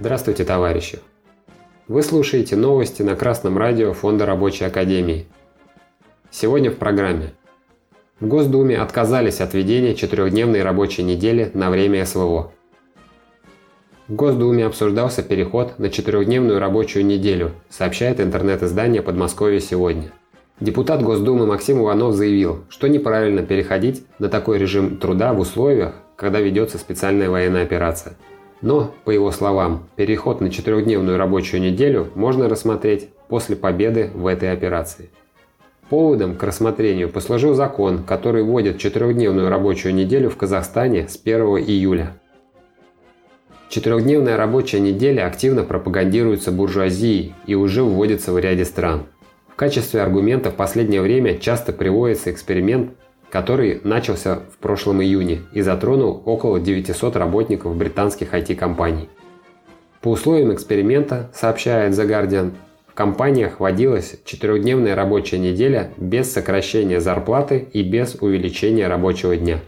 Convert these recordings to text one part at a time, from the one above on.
Здравствуйте, товарищи! Вы слушаете новости на Красном радио Фонда Рабочей Академии. Сегодня в программе. В Госдуме отказались от введения четырехдневной рабочей недели на время СВО. В Госдуме обсуждался переход на четырехдневную рабочую неделю, сообщает интернет-издание «Подмосковье сегодня». Депутат Госдумы Максим Иванов заявил, что неправильно переходить на такой режим труда в условиях, когда ведется специальная военная операция – но, по его словам, переход на четырехдневную рабочую неделю можно рассмотреть после победы в этой операции. Поводом к рассмотрению послужил закон, который вводит четырехдневную рабочую неделю в Казахстане с 1 июля. Четырехдневная рабочая неделя активно пропагандируется буржуазией и уже вводится в ряде стран. Качестве аргумента в последнее время часто приводится эксперимент который начался в прошлом июне и затронул около 900 работников британских IT-компаний. По условиям эксперимента, сообщает The Guardian, в компаниях вводилась четырехдневная рабочая неделя без сокращения зарплаты и без увеличения рабочего дня.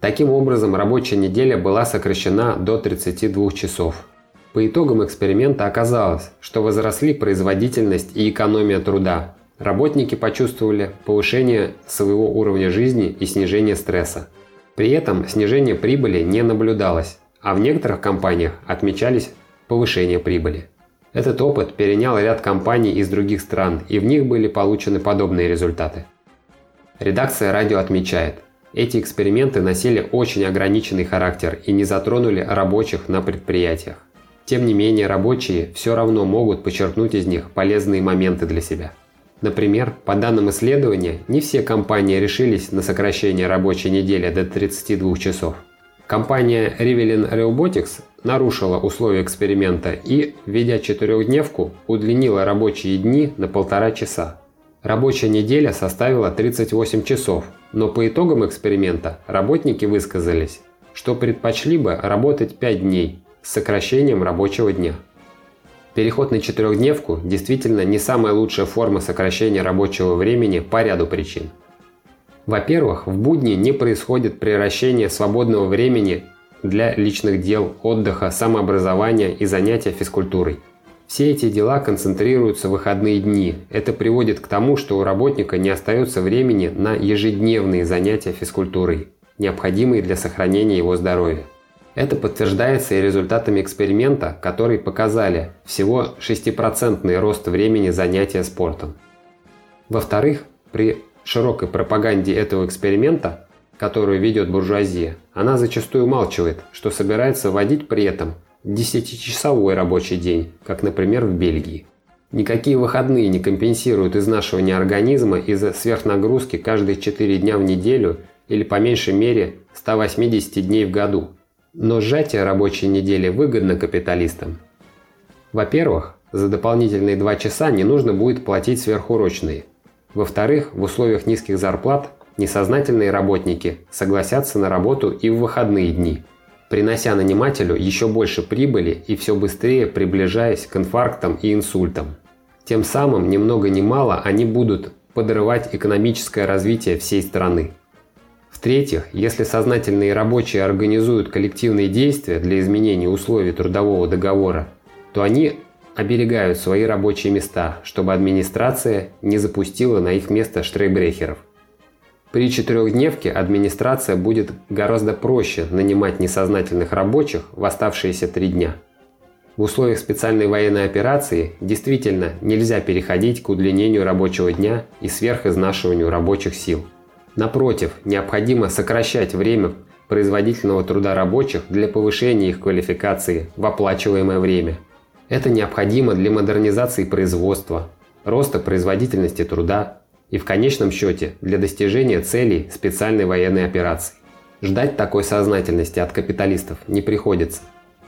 Таким образом, рабочая неделя была сокращена до 32 часов. По итогам эксперимента оказалось, что возросли производительность и экономия труда, Работники почувствовали повышение своего уровня жизни и снижение стресса. При этом снижение прибыли не наблюдалось, а в некоторых компаниях отмечались повышение прибыли. Этот опыт перенял ряд компаний из других стран, и в них были получены подобные результаты. Редакция радио отмечает, эти эксперименты носили очень ограниченный характер и не затронули рабочих на предприятиях. Тем не менее, рабочие все равно могут подчеркнуть из них полезные моменты для себя. Например, по данным исследования, не все компании решились на сокращение рабочей недели до 32 часов. Компания Rivelin Robotics нарушила условия эксперимента и, введя четырехдневку, удлинила рабочие дни на полтора часа. Рабочая неделя составила 38 часов, но по итогам эксперимента работники высказались, что предпочли бы работать 5 дней с сокращением рабочего дня. Переход на четырехдневку действительно не самая лучшая форма сокращения рабочего времени по ряду причин. Во-первых, в будни не происходит превращение свободного времени для личных дел, отдыха, самообразования и занятия физкультурой. Все эти дела концентрируются в выходные дни. Это приводит к тому, что у работника не остается времени на ежедневные занятия физкультурой, необходимые для сохранения его здоровья. Это подтверждается и результатами эксперимента, которые показали всего 6% рост времени занятия спортом. Во-вторых, при широкой пропаганде этого эксперимента, которую ведет буржуазия, она зачастую умалчивает, что собирается вводить при этом 10-часовой рабочий день, как, например, в Бельгии. Никакие выходные не компенсируют изнашивание организма из-за сверхнагрузки каждые 4 дня в неделю или по меньшей мере 180 дней в году – но сжатие рабочей недели выгодно капиталистам. Во-первых, за дополнительные два часа не нужно будет платить сверхурочные. Во-вторых, в условиях низких зарплат несознательные работники согласятся на работу и в выходные дни, принося нанимателю еще больше прибыли и все быстрее приближаясь к инфарктам и инсультам. Тем самым, ни много ни мало, они будут подрывать экономическое развитие всей страны. В-третьих, если сознательные рабочие организуют коллективные действия для изменения условий трудового договора, то они оберегают свои рабочие места, чтобы администрация не запустила на их место штрейбрехеров. При четырехдневке администрация будет гораздо проще нанимать несознательных рабочих в оставшиеся три дня. В условиях специальной военной операции действительно нельзя переходить к удлинению рабочего дня и сверхизнашиванию рабочих сил. Напротив, необходимо сокращать время производительного труда рабочих для повышения их квалификации в оплачиваемое время. Это необходимо для модернизации производства, роста производительности труда и в конечном счете для достижения целей специальной военной операции. Ждать такой сознательности от капиталистов не приходится.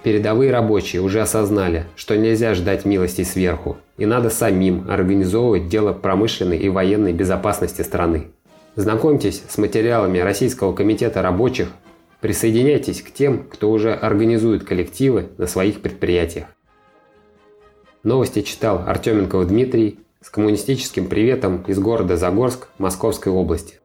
Передовые рабочие уже осознали, что нельзя ждать милости сверху, и надо самим организовывать дело промышленной и военной безопасности страны. Знакомьтесь с материалами Российского комитета рабочих, присоединяйтесь к тем, кто уже организует коллективы на своих предприятиях. Новости читал Артеменков Дмитрий с коммунистическим приветом из города Загорск Московской области.